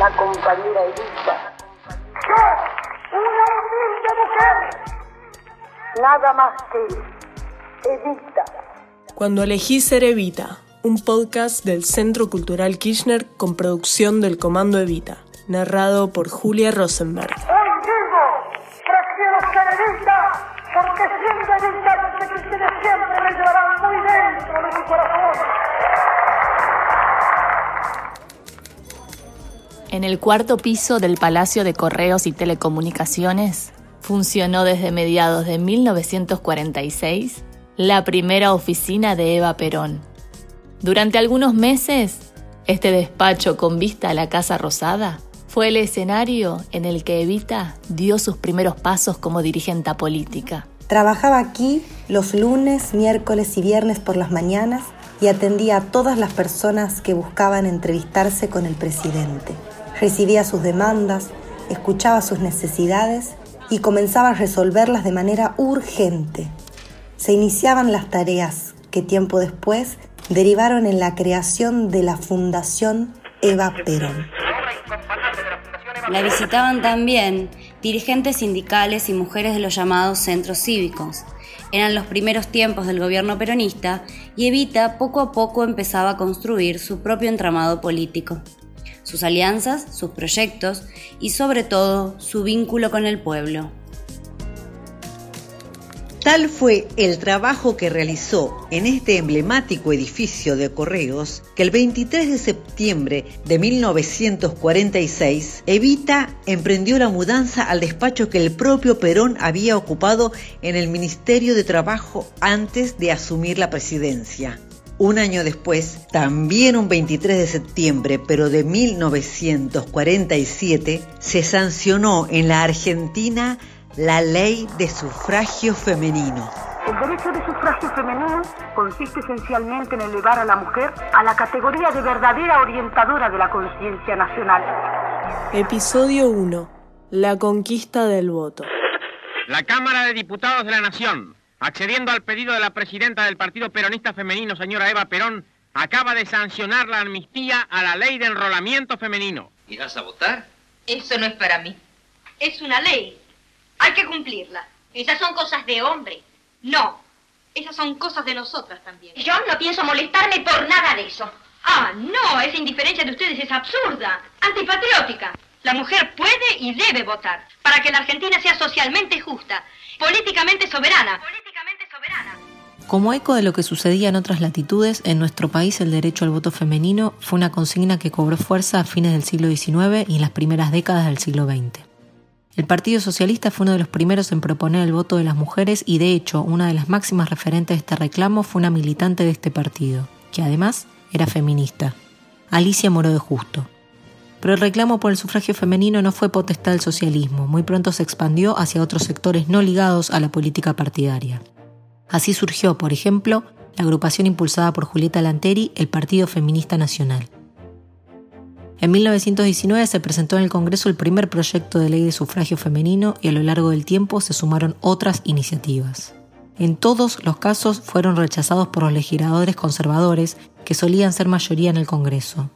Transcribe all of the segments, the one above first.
la compañera Evita. Yo, una humilde mujer, nada más que Evita. Cuando elegí ser Evita, un podcast del Centro Cultural Kirchner con producción del Comando Evita, narrado por Julia Rosenberg. En el cuarto piso del Palacio de Correos y Telecomunicaciones funcionó desde mediados de 1946 la primera oficina de Eva Perón. Durante algunos meses, este despacho con vista a la Casa Rosada fue el escenario en el que Evita dio sus primeros pasos como dirigente política. Trabajaba aquí los lunes, miércoles y viernes por las mañanas y atendía a todas las personas que buscaban entrevistarse con el presidente recibía sus demandas, escuchaba sus necesidades y comenzaba a resolverlas de manera urgente. Se iniciaban las tareas que tiempo después derivaron en la creación de la Fundación Eva Perón. La visitaban también dirigentes sindicales y mujeres de los llamados centros cívicos. Eran los primeros tiempos del gobierno peronista y Evita poco a poco empezaba a construir su propio entramado político sus alianzas, sus proyectos y sobre todo su vínculo con el pueblo. Tal fue el trabajo que realizó en este emblemático edificio de correos que el 23 de septiembre de 1946 Evita emprendió la mudanza al despacho que el propio Perón había ocupado en el Ministerio de Trabajo antes de asumir la presidencia. Un año después, también un 23 de septiembre, pero de 1947, se sancionó en la Argentina la ley de sufragio femenino. El derecho de sufragio femenino consiste esencialmente en elevar a la mujer a la categoría de verdadera orientadora de la conciencia nacional. Episodio 1. La conquista del voto. La Cámara de Diputados de la Nación accediendo al pedido de la presidenta del Partido Peronista Femenino, señora Eva Perón, acaba de sancionar la amnistía a la ley de enrolamiento femenino. ¿Irás a votar? Eso no es para mí. Es una ley. Hay que cumplirla. Esas son cosas de hombre. No. Esas son cosas de nosotras también. Yo no pienso molestarme por nada de eso. Ah, no, esa indiferencia de ustedes es absurda, antipatriótica. La mujer puede y debe votar para que la Argentina sea socialmente justa, políticamente soberana. Como eco de lo que sucedía en otras latitudes, en nuestro país el derecho al voto femenino fue una consigna que cobró fuerza a fines del siglo XIX y en las primeras décadas del siglo XX. El Partido Socialista fue uno de los primeros en proponer el voto de las mujeres y de hecho una de las máximas referentes de este reclamo fue una militante de este partido, que además era feminista, Alicia Moro de Justo. Pero el reclamo por el sufragio femenino no fue potestad del socialismo, muy pronto se expandió hacia otros sectores no ligados a la política partidaria. Así surgió, por ejemplo, la agrupación impulsada por Julieta Lanteri, el Partido Feminista Nacional. En 1919 se presentó en el Congreso el primer proyecto de ley de sufragio femenino y a lo largo del tiempo se sumaron otras iniciativas. En todos los casos fueron rechazados por los legisladores conservadores, que solían ser mayoría en el Congreso.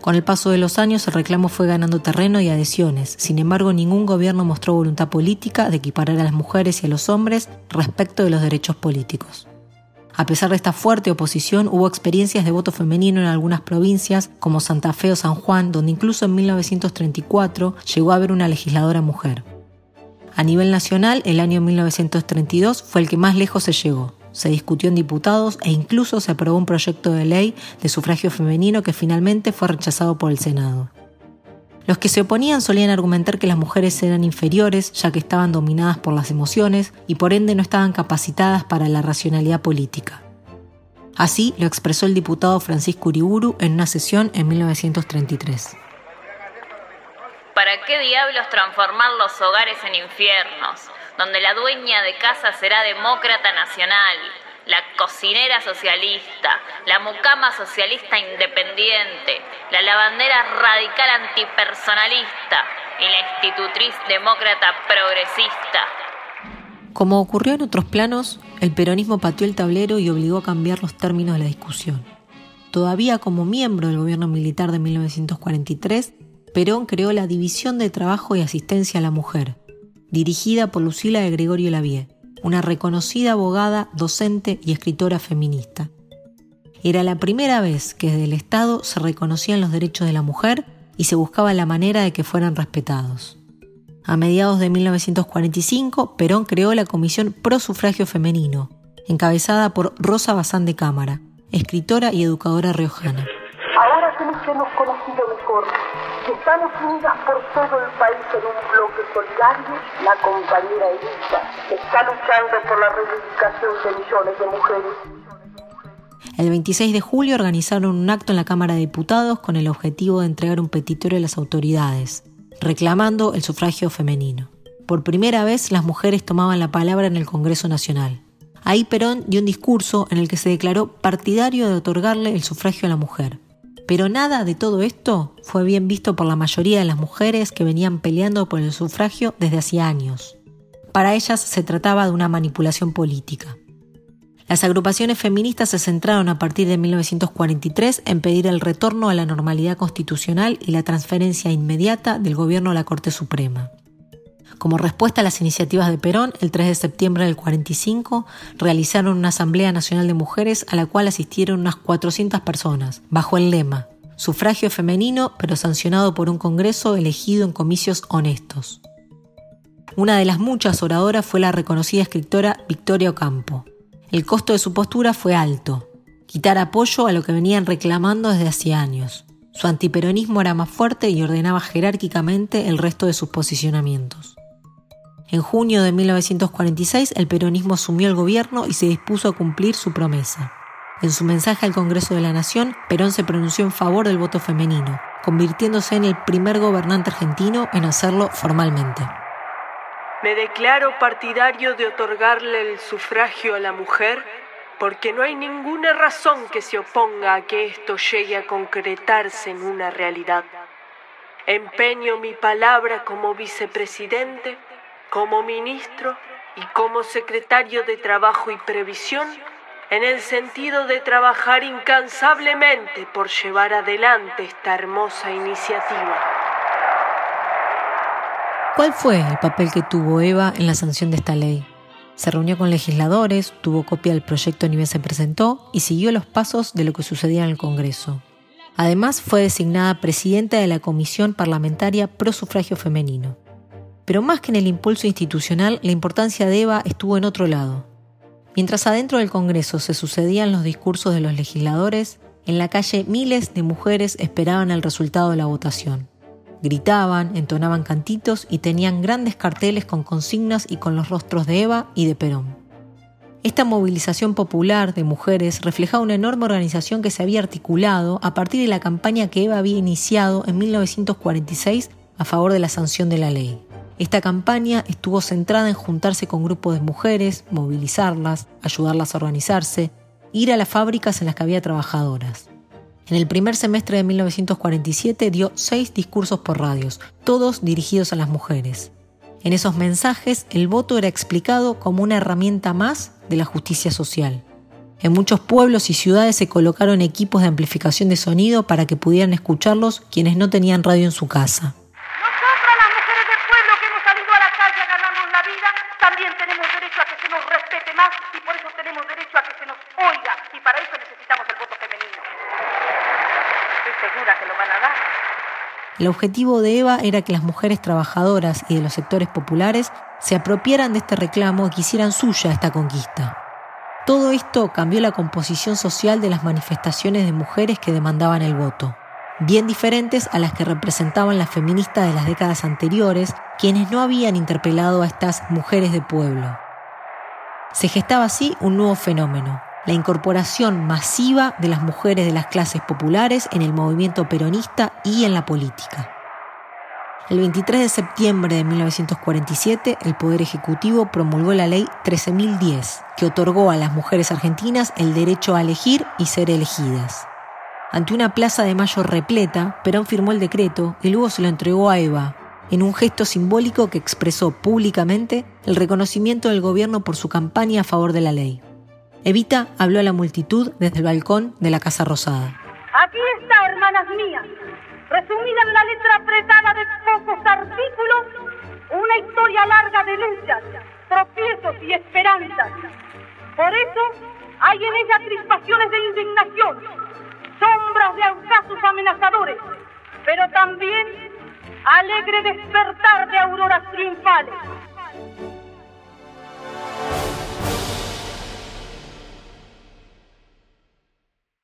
Con el paso de los años el reclamo fue ganando terreno y adhesiones, sin embargo ningún gobierno mostró voluntad política de equiparar a las mujeres y a los hombres respecto de los derechos políticos. A pesar de esta fuerte oposición, hubo experiencias de voto femenino en algunas provincias, como Santa Fe o San Juan, donde incluso en 1934 llegó a haber una legisladora mujer. A nivel nacional, el año 1932 fue el que más lejos se llegó se discutió en diputados e incluso se aprobó un proyecto de ley de sufragio femenino que finalmente fue rechazado por el Senado. Los que se oponían solían argumentar que las mujeres eran inferiores ya que estaban dominadas por las emociones y por ende no estaban capacitadas para la racionalidad política. Así lo expresó el diputado Francisco Uriburu en una sesión en 1933. ¿Para qué diablos transformar los hogares en infiernos? donde la dueña de casa será demócrata nacional, la cocinera socialista, la mucama socialista independiente, la lavandera radical antipersonalista y la institutriz demócrata progresista. Como ocurrió en otros planos, el peronismo pateó el tablero y obligó a cambiar los términos de la discusión. Todavía como miembro del gobierno militar de 1943, Perón creó la División de Trabajo y Asistencia a la Mujer, dirigida por Lucila de Gregorio Lavie, una reconocida abogada, docente y escritora feminista. Era la primera vez que desde el Estado se reconocían los derechos de la mujer y se buscaba la manera de que fueran respetados. A mediados de 1945, Perón creó la Comisión Pro Sufragio Femenino, encabezada por Rosa Bazán de Cámara, escritora y educadora riojana. Ahora que mejor, estamos unidas por todo el país en un bloque solidario, la compañera Elisa está luchando por la reivindicación de millones de mujeres. El 26 de julio organizaron un acto en la Cámara de Diputados con el objetivo de entregar un petitorio a las autoridades, reclamando el sufragio femenino. Por primera vez las mujeres tomaban la palabra en el Congreso Nacional. Ahí Perón dio un discurso en el que se declaró partidario de otorgarle el sufragio a la mujer. Pero nada de todo esto fue bien visto por la mayoría de las mujeres que venían peleando por el sufragio desde hacía años. Para ellas se trataba de una manipulación política. Las agrupaciones feministas se centraron a partir de 1943 en pedir el retorno a la normalidad constitucional y la transferencia inmediata del gobierno a la Corte Suprema. Como respuesta a las iniciativas de Perón, el 3 de septiembre del 45 realizaron una Asamblea Nacional de Mujeres a la cual asistieron unas 400 personas, bajo el lema Sufragio femenino, pero sancionado por un Congreso elegido en comicios honestos. Una de las muchas oradoras fue la reconocida escritora Victoria Ocampo. El costo de su postura fue alto, quitar apoyo a lo que venían reclamando desde hacía años. Su antiperonismo era más fuerte y ordenaba jerárquicamente el resto de sus posicionamientos. En junio de 1946 el peronismo asumió el gobierno y se dispuso a cumplir su promesa. En su mensaje al Congreso de la Nación, Perón se pronunció en favor del voto femenino, convirtiéndose en el primer gobernante argentino en hacerlo formalmente. Me declaro partidario de otorgarle el sufragio a la mujer porque no hay ninguna razón que se oponga a que esto llegue a concretarse en una realidad. Empeño mi palabra como vicepresidente, como ministro y como secretario de Trabajo y Previsión en el sentido de trabajar incansablemente por llevar adelante esta hermosa iniciativa. ¿Cuál fue el papel que tuvo Eva en la sanción de esta ley? Se reunió con legisladores, tuvo copia del proyecto ni bien se presentó y siguió los pasos de lo que sucedía en el Congreso. Además, fue designada presidenta de la Comisión Parlamentaria Pro Sufragio Femenino. Pero más que en el impulso institucional, la importancia de Eva estuvo en otro lado. Mientras adentro del Congreso se sucedían los discursos de los legisladores, en la calle miles de mujeres esperaban el resultado de la votación. Gritaban, entonaban cantitos y tenían grandes carteles con consignas y con los rostros de Eva y de Perón. Esta movilización popular de mujeres reflejaba una enorme organización que se había articulado a partir de la campaña que Eva había iniciado en 1946 a favor de la sanción de la ley. Esta campaña estuvo centrada en juntarse con grupos de mujeres, movilizarlas, ayudarlas a organizarse, ir a las fábricas en las que había trabajadoras. En el primer semestre de 1947 dio seis discursos por radios, todos dirigidos a las mujeres. En esos mensajes el voto era explicado como una herramienta más de la justicia social. En muchos pueblos y ciudades se colocaron equipos de amplificación de sonido para que pudieran escucharlos quienes no tenían radio en su casa. Nosotras las mujeres del pueblo que hemos salido a la calle a ganarnos la vida, también tenemos derecho a que se nos respete más y por eso tenemos derecho a que se nos oiga y para eso necesitamos el voto femenino. Estoy segura que lo van a dar. El objetivo de Eva era que las mujeres trabajadoras y de los sectores populares se apropiaran de este reclamo y quisieran suya esta conquista. Todo esto cambió la composición social de las manifestaciones de mujeres que demandaban el voto, bien diferentes a las que representaban las feministas de las décadas anteriores, quienes no habían interpelado a estas mujeres de pueblo. Se gestaba así un nuevo fenómeno, la incorporación masiva de las mujeres de las clases populares en el movimiento peronista y en la política. El 23 de septiembre de 1947, el Poder Ejecutivo promulgó la Ley 13.010, que otorgó a las mujeres argentinas el derecho a elegir y ser elegidas. Ante una plaza de mayo repleta, Perón firmó el decreto y luego se lo entregó a Eva, en un gesto simbólico que expresó públicamente el reconocimiento del gobierno por su campaña a favor de la ley. Evita habló a la multitud desde el balcón de la Casa Rosada. Aquí está, hermanas mías, resumida en la letra apretada de pocos artículos, una historia larga de luchas, tropiezos y esperanzas. Por eso hay en ella crispaciones de indignación, sombras de audazos amenazadores, pero también alegre despertar de auroras triunfales.